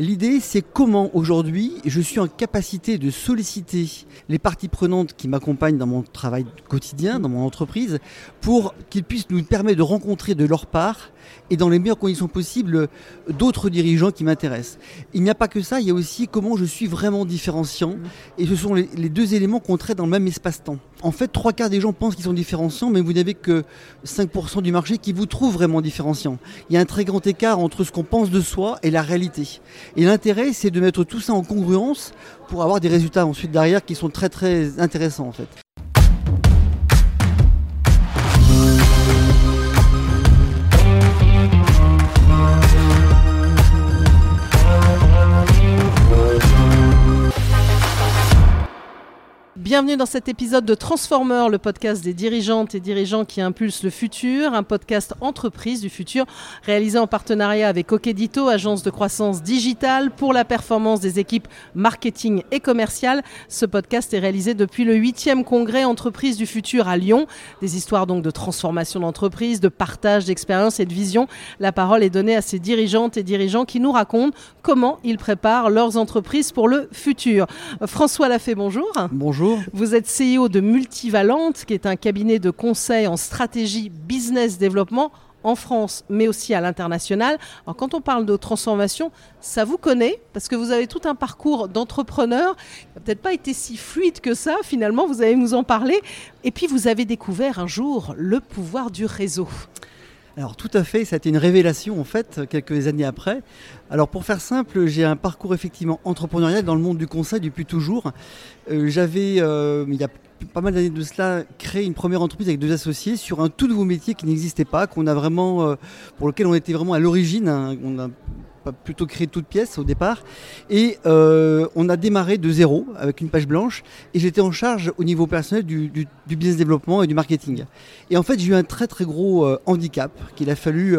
L'idée, c'est comment aujourd'hui je suis en capacité de solliciter les parties prenantes qui m'accompagnent dans mon travail quotidien, dans mon entreprise, pour qu'ils puissent nous permettre de rencontrer de leur part et dans les meilleures conditions possibles d'autres dirigeants qui m'intéressent. Il n'y a pas que ça, il y a aussi comment je suis vraiment différenciant et ce sont les, deux éléments qu'on traite dans le même espace-temps. En fait, trois quarts des gens pensent qu'ils sont différenciants, mais vous n'avez que 5% du marché qui vous trouve vraiment différenciant. Il y a un très grand écart entre ce qu'on pense de soi et la réalité. Et l'intérêt, c'est de mettre tout ça en congruence pour avoir des résultats ensuite derrière qui sont très très intéressants en fait. Bienvenue dans cet épisode de Transformer, le podcast des dirigeantes et dirigeants qui impulsent le futur, un podcast entreprise du futur réalisé en partenariat avec Okedito, agence de croissance digitale pour la performance des équipes marketing et commerciales. Ce podcast est réalisé depuis le 8e congrès entreprise du futur à Lyon. Des histoires donc de transformation d'entreprise, de partage d'expérience et de vision. La parole est donnée à ces dirigeantes et dirigeants qui nous racontent comment ils préparent leurs entreprises pour le futur. François Lafay, bonjour. Bonjour. Vous êtes CEO de Multivalente, qui est un cabinet de conseil en stratégie business développement en France, mais aussi à l'international. Alors quand on parle de transformation, ça vous connaît, parce que vous avez tout un parcours d'entrepreneur, qui n'a peut-être pas été si fluide que ça, finalement, vous allez nous en parler. Et puis vous avez découvert un jour le pouvoir du réseau. Alors tout à fait, ça a été une révélation en fait quelques années après. Alors pour faire simple, j'ai un parcours effectivement entrepreneurial dans le monde du conseil depuis toujours. Euh, j'avais, euh, il y a pas mal d'années de cela, créé une première entreprise avec deux associés sur un tout nouveau métier qui n'existait pas, qu'on a vraiment, euh, pour lequel on était vraiment à l'origine. Hein. Plutôt créé toute pièce au départ. Et euh, on a démarré de zéro avec une page blanche. Et j'étais en charge au niveau personnel du, business développement et du marketing. Et en fait, j'ai eu un très très gros euh, handicap qu'il a fallu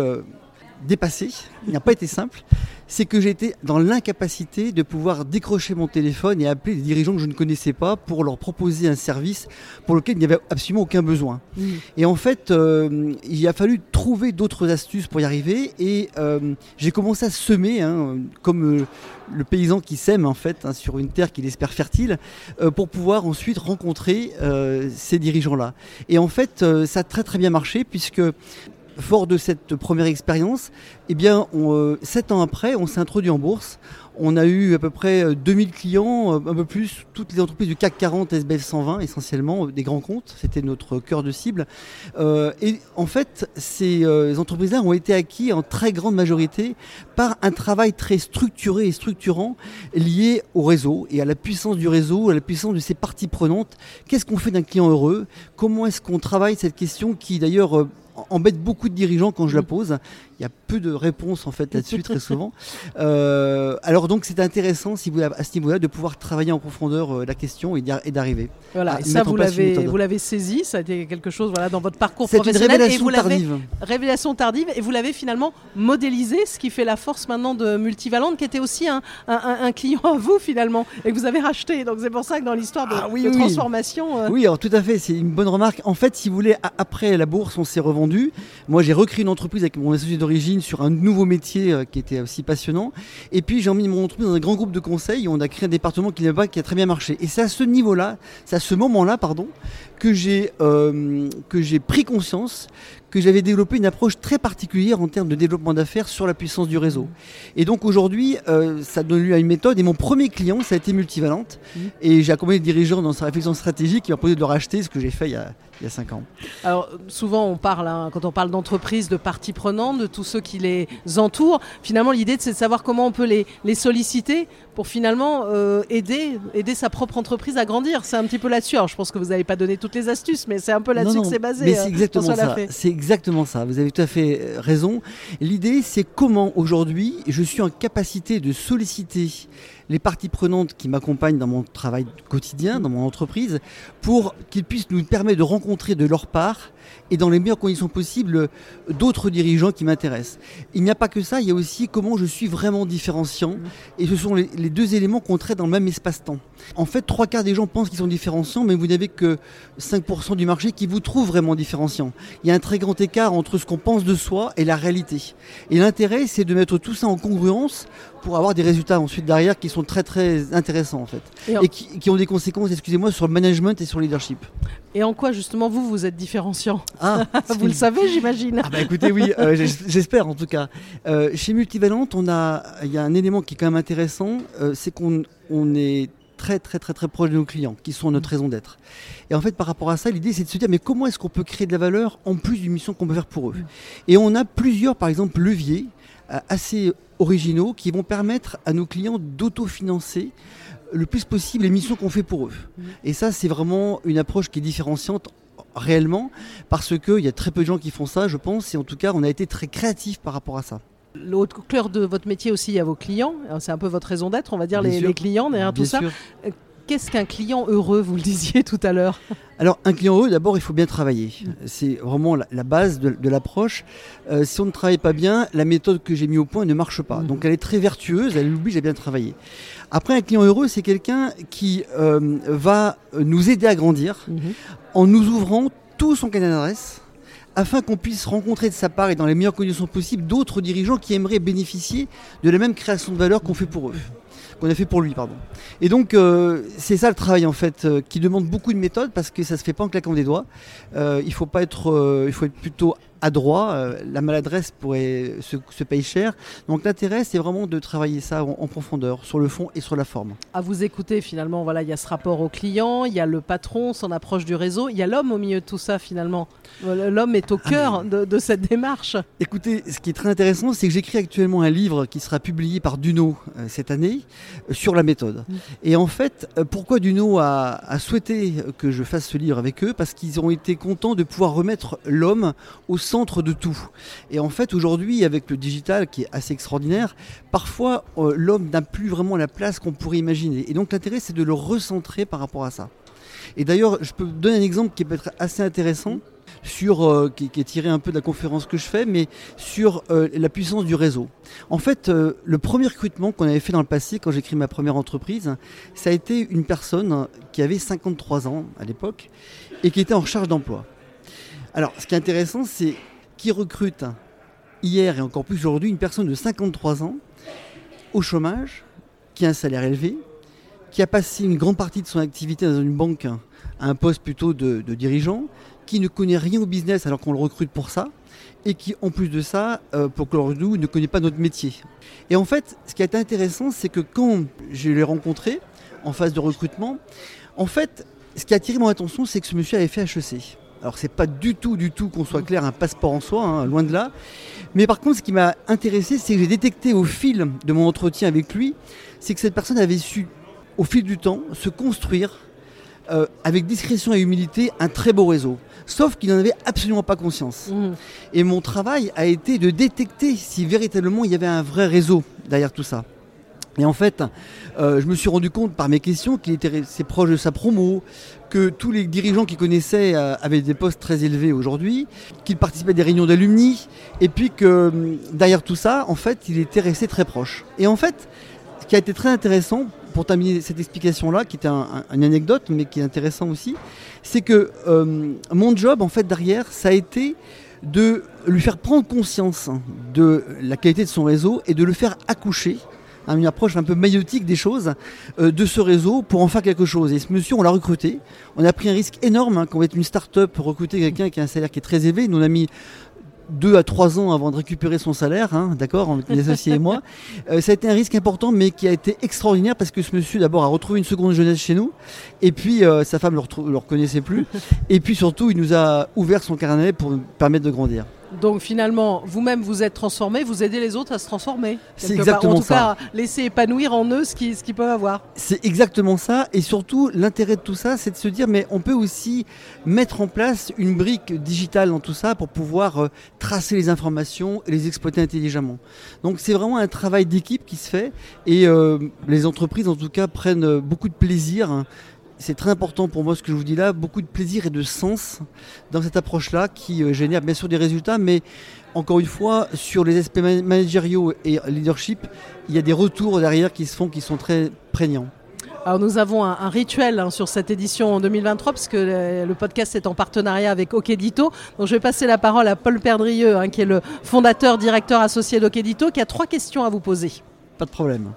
dépasser. Il n'a pas été simple c'est que j'étais dans l'incapacité de pouvoir décrocher mon téléphone et appeler des dirigeants que je ne connaissais pas pour leur proposer un service pour lequel il n'y avait absolument aucun besoin. Et en fait, euh, il a fallu trouver d'autres astuces pour y arriver et euh, j'ai commencé à semer, hein, comme euh, le paysan qui sème en fait hein, sur une terre qu'il espère fertile, pour pouvoir ensuite rencontrer ces dirigeants-là. Et en fait, ça a très très bien marché puisque fort de cette première expérience, eh bien, euh, sept ans après, on s'est introduit en bourse. On a eu à peu près 2000 euh, clients, euh, un peu plus, toutes les entreprises du CAC 40, SBF 120 essentiellement, des grands comptes, c'était notre cœur de cible. et en fait, ces entreprises-là ont été acquis en très grande majorité par un travail très structuré et structurant lié au réseau et à la puissance du réseau, à la puissance de ses parties prenantes. Qu'est-ce qu'on fait d'un client heureux? Comment est-ce qu'on travaille cette question qui d'ailleurs embête beaucoup de dirigeants quand je la mm. pose. Il y a peu de réponses en fait là-dessus très souvent. Euh, alors donc c'est intéressant si vous, à ce niveau-là de pouvoir travailler en profondeur euh, la question et d'arriver. Voilà, et ça vous l'avez vous l'avez saisi, ça a été quelque chose voilà dans votre parcours professionnel. Une révélation tardive. Révélation tardive et vous l'avez finalement modélisé, ce qui fait la force maintenant de Multivalente, qui était aussi un, un, client à vous finalement et que vous avez racheté. Donc c'est pour ça que dans l'histoire de, ah transformation. Euh, oui, alors tout à fait, c'est une bonne remarque. En fait, si vous voulez, après la bourse, on s'est revendu. Moi, j'ai recréé une entreprise avec mon associé d'origine sur un nouveau métier euh, qui était aussi passionnant. Et puis j'ai emmené mon entreprise dans un grand groupe de conseils. On a créé un département qui, pas, qui a très bien marché. Et c'est à ce niveau-là, c'est à ce moment-là, pardon, que j'ai euh, que j'ai pris conscience que j'avais développé une approche très particulière en termes de développement d'affaires sur la puissance du réseau. Et donc aujourd'hui, euh, ça donne lieu à une méthode. Et mon premier client, ça a été Multivalente. Mmh. Et j'ai accompagné le dirigeant dans sa réflexion stratégique. Il m'a proposé de le racheter, ce que j'ai fait il y a, il y a 5 ans. Alors souvent on parle, hein, quand on parle d'entreprise, de parties prenantes, de tous ceux qui les entourent. Finalement l'idée c'est de savoir comment on peut les, les solliciter pour finalement euh, aider, aider sa propre entreprise à grandir. C'est un petit peu là-dessus. Alors je pense que vous n'avez pas donné toutes les astuces, mais c'est un peu là-dessus que c'est basé. Mais c'est euh, exactement ça. C'est exactement ça. Vous avez tout à fait euh, raison. L'idée c'est comment aujourd'hui je suis en capacité de solliciter les parties prenantes qui m'accompagnent dans mon travail quotidien, dans mon entreprise, pour qu'ils puissent nous permettre de rencontrer de leur part et dans les meilleures conditions possibles d'autres dirigeants qui m'intéressent. Il n'y a pas que ça, il y a aussi comment je suis vraiment différenciant. Mmh. Et ce sont les, deux éléments qu'on traite dans le même espace-temps. En fait, trois quarts des gens pensent qu'ils sont différenciants, mais vous n'avez que 5% du marché qui vous trouve vraiment différenciant. Il y a un très grand écart entre ce qu'on pense de soi et la réalité. Et l'intérêt, c'est de mettre tout ça en congruence pour avoir des résultats ensuite derrière qui sont très très intéressants en fait. Et, qui, ont des conséquences, excusez-moi, sur le management et sur le leadership. Et en quoi justement vous, vous êtes différenciant ah, Vous le savez, j'imagine. Ah bah écoutez, oui, euh, j'espère en tout cas. Euh, chez Multivalent, on a, il y a un élément qui est quand même intéressant, euh, c'est qu'on on est très très très très proche de nos clients, qui sont notre raison d'être. Et en fait, par rapport à ça, l'idée c'est de se dire mais comment est-ce qu'on peut créer de la valeur en plus d'une mission qu'on peut faire pour eux? Et on a plusieurs, par exemple, leviers assez originaux qui vont permettre à nos clients d'autofinancer le plus possible les missions qu'on fait pour eux. Et ça, c'est vraiment une approche qui est différenciante réellement parce qu'il y a très peu de gens qui font ça, je pense, et en tout cas, on a été très créatifs par rapport à ça. L'autre cœur de votre métier aussi, il y a vos clients. C'est un peu votre raison d'être, on va dire, les, clients derrière tout ça. Qu'est-ce qu'un client heureux, vous le disiez tout à l'heure Alors, un client heureux, d'abord, il faut bien travailler. C'est vraiment la, base de, l'approche. Euh, si on ne travaille pas bien, la méthode que j'ai mise au point ne marche pas. Mhm. Donc, elle est très vertueuse, elle oblige à bien travailler. Après, un client heureux, c'est quelqu'un qui euh, va nous aider à grandir mhm. en nous ouvrant tout son canal d'adresse afin qu'on puisse rencontrer de sa part et dans les meilleures conditions possibles d'autres dirigeants qui aimeraient bénéficier de la même création de valeur qu'on fait pour eux qu'on a fait pour lui, pardon. Et donc euh, c'est ça le travail en fait, euh, qui demande beaucoup de méthode parce que ça se fait pas en claquant des doigts. Euh, il faut pas être, il faut être plutôt adroit, euh, la maladresse pourrait se, se payer cher. Donc l'intérêt, c'est vraiment de travailler ça en, profondeur, sur le fond et sur la forme. À vous écouter, finalement, voilà, il y a ce rapport au client, il y a le patron, son approche du réseau, il y a l'homme au milieu de tout ça, finalement. L'homme est au ah, cœur de, cette démarche. Écoutez, ce qui est très intéressant, c'est que j'écris actuellement un livre qui sera publié par Duno euh, cette année euh, sur la méthode. Mm. Et en fait, pourquoi Duno a, a souhaité que je fasse ce livre avec eux? Parce qu'ils ont été contents de pouvoir remettre l'homme au centre centre de tout. Et en fait, aujourd'hui, avec le digital qui est assez extraordinaire, parfois euh, l'homme n'a plus vraiment la place qu'on pourrait imaginer. Et donc l'intérêt, c'est de le recentrer par rapport à ça. Et d'ailleurs, je peux donner un exemple qui peut être assez intéressant. Sur, euh, qui, est tiré un peu de la conférence que je fais, mais sur euh, la puissance du réseau. En fait, le premier recrutement qu'on avait fait dans le passé, quand j'ai créé ma première entreprise, ça a été une personne qui avait 53 ans à l'époque et qui était en charge d'emploi. Alors, ce qui est intéressant, c'est qui recrute hier et encore plus aujourd'hui une personne de 53 ans au chômage, qui a un salaire élevé, qui a passé une grande partie de son activité dans une banque à un poste plutôt de, dirigeant, qui ne connaît rien au business alors qu'on le recrute pour ça, et qui en plus de ça, euh, pour que nous, ne connaît pas notre métier. Et en fait, ce qui été intéressant, c'est que quand je l'ai rencontré en phase de recrutement, en fait, ce qui a attiré mon attention, c'est que ce monsieur avait fait HEC. Alors c'est pas du tout, du tout qu'on soit clair un passeport en soi, hein, loin de là. Mais par contre, ce qui m'a intéressé, c'est que j'ai détecté au fil de mon entretien avec lui, c'est que cette personne avait su, au fil du temps, se construire euh, avec discrétion et humilité un très beau réseau. Sauf qu'il n'en avait absolument pas conscience. Mmh. Et mon travail a été de détecter si véritablement il y avait un vrai réseau derrière tout ça. Et en fait, euh, je me suis rendu compte par mes questions qu'il était assez proche de sa promo, que tous les dirigeants qu'il connaissait euh, avaient des postes très élevés aujourd'hui, qu'il participait à des réunions d'alumni, et puis que hum, derrière tout ça, en fait, il était resté très proche. Et en fait, ce qui a été très intéressant, pour terminer cette explication-là, qui était une anecdote, mais qui est intéressant aussi, c'est que hum, mon job, en fait, derrière, ça a été de lui faire prendre conscience de la qualité de son réseau et de le faire accoucher une approche un peu maïotique des choses euh, de ce réseau pour en faire quelque chose. Et ce monsieur, on l'a recruté. On a pris un risque énorme hein, quand on va être une start-up, recruter quelqu'un qui a un salaire qui est très élevé. Nous, on a mis deux à trois ans avant de récupérer son salaire, hein, d'accord, avec les associés et moi. Euh, ça a été un risque important, mais qui a été extraordinaire parce que ce monsieur, d'abord, a retrouvé une seconde jeunesse chez nous, et puis euh, sa femme ne le, reconnaissait plus, et puis surtout, il nous a ouvert son carnet pour nous permettre de grandir. Donc finalement, vous-même vous êtes transformé, vous aidez les autres à se transformer. C'est exactement ça. En tout cas, laisser épanouir en eux ce qu'ils ce peuvent avoir. C'est exactement ça. Et surtout, l'intérêt de tout ça, c'est de se dire, mais on peut aussi mettre en place une brique digitale dans tout ça pour pouvoir euh, tracer les informations et les exploiter intelligemment. Donc c'est vraiment un travail d'équipe qui se fait. Et euh, les entreprises, en tout cas, prennent beaucoup de plaisir. Hein, c'est très important pour moi ce que je vous dis là, beaucoup de plaisir et de sens dans cette approche-là qui euh, génère bien sûr des résultats, mais encore une fois, sur les aspects managériaux et leadership, il y a des retours derrière qui se font qui sont très prégnants. Alors nous avons un, rituel hein, sur cette édition en 2023 parce que le, podcast est en partenariat avec Okedito. Donc je vais passer la parole à Paul Perdrieux, hein, qui est le fondateur, directeur associé d'Okedito, qui a trois questions à vous poser. Pas de problème.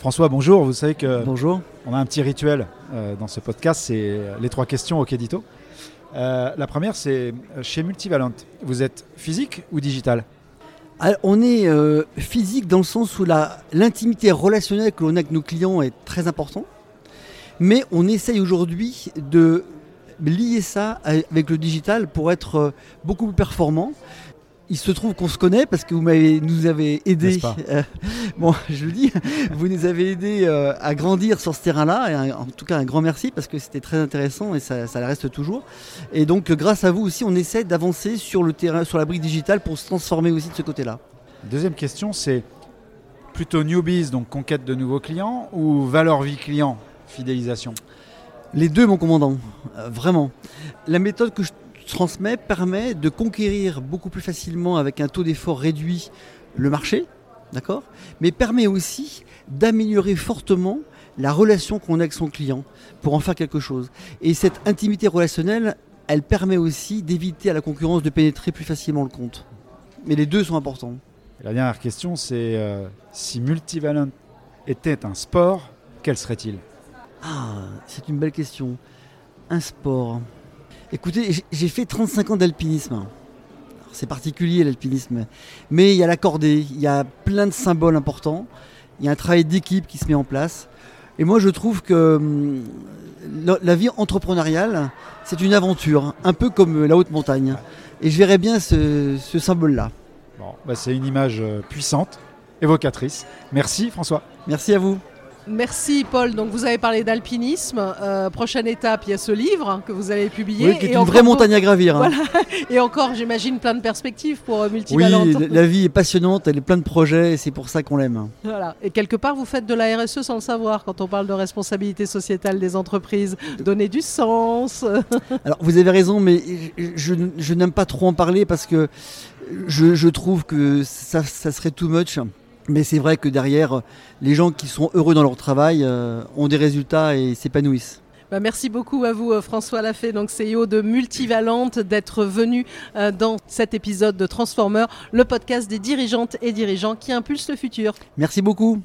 François, bonjour. Vous savez que bonjour. on a un petit rituel euh, dans ce podcast, c'est les trois questions Okedito. Euh, la première, c'est euh, chez Multivalent. Vous êtes physique ou digital? On est euh, physique dans le sens où l'intimité relationnelle que l'on a avec nos clients est très important, mais on essaye aujourd'hui de lier ça avec le digital pour être euh, beaucoup plus performant. Il se trouve qu'on se connaît parce que vous nous avez aidé. Euh, bon, je le dis, vous nous avez aidé euh, à grandir sur ce terrain-là. Et en tout cas, un grand merci parce que c'était très intéressant et ça, ça reste toujours. Et donc, grâce à vous aussi, on essaie d'avancer sur le terrain, sur la brique digitale pour se transformer aussi de ce côté-là. Deuxième question, c'est plutôt newbies, donc conquête de nouveaux clients, ou valeur vie client, fidélisation? Les deux, mon commandant, euh, vraiment. La méthode que je transmet permet de conquérir beaucoup plus facilement avec un taux d'effort réduit le marché, d'accord? Mais permet aussi d'améliorer fortement la relation qu'on a avec son client pour en faire quelque chose. Et cette intimité relationnelle, elle permet aussi d'éviter à la concurrence de pénétrer plus facilement le compte. Mais les deux sont importants. la dernière question, c'est euh, si Multivalent était un sport, quel serait-il? Ah, c'est une belle question. Un sport. Écoutez, j'ai fait 35 ans d'alpinisme. C'est particulier l'alpinisme. Mais il y a la cordée, il y a plein de symboles importants. Il y a un travail d'équipe qui se met en place. Et moi, je trouve que hum, la vie entrepreneuriale, c'est une aventure, un peu comme la haute montagne. Et je verrais bien ce, symbole-là. Bon, bah, c'est une image euh, puissante, évocatrice. Merci François. Merci à vous. Merci Paul. Donc vous avez parlé d'alpinisme. Euh, prochaine étape, il y a ce livre que vous avez publié. Oui, qui est une vraie montagne à gravir. Hein. Et encore, j'imagine, plein de perspectives pour euh, Multivalente. Oui, la vie est passionnante, elle est pleine de projets et c'est pour ça qu'on l'aime. Voilà. Et quelque part, vous faites de la RSE sans le savoir quand on parle de responsabilité sociétale des entreprises. Donner du sens. Alors vous avez raison, mais je, n'aime pas trop en parler parce que je, trouve que ça, ça serait too much. Mais c'est vrai que derrière, les gens qui sont heureux dans leur travail euh, ont des résultats et s'épanouissent. Bah, merci beaucoup à vous, euh, François Lafay, donc CEO de Multivalente, d'être venu euh, dans cet épisode de Transformer, le podcast des dirigeantes et dirigeants qui impulsent le futur. Merci beaucoup.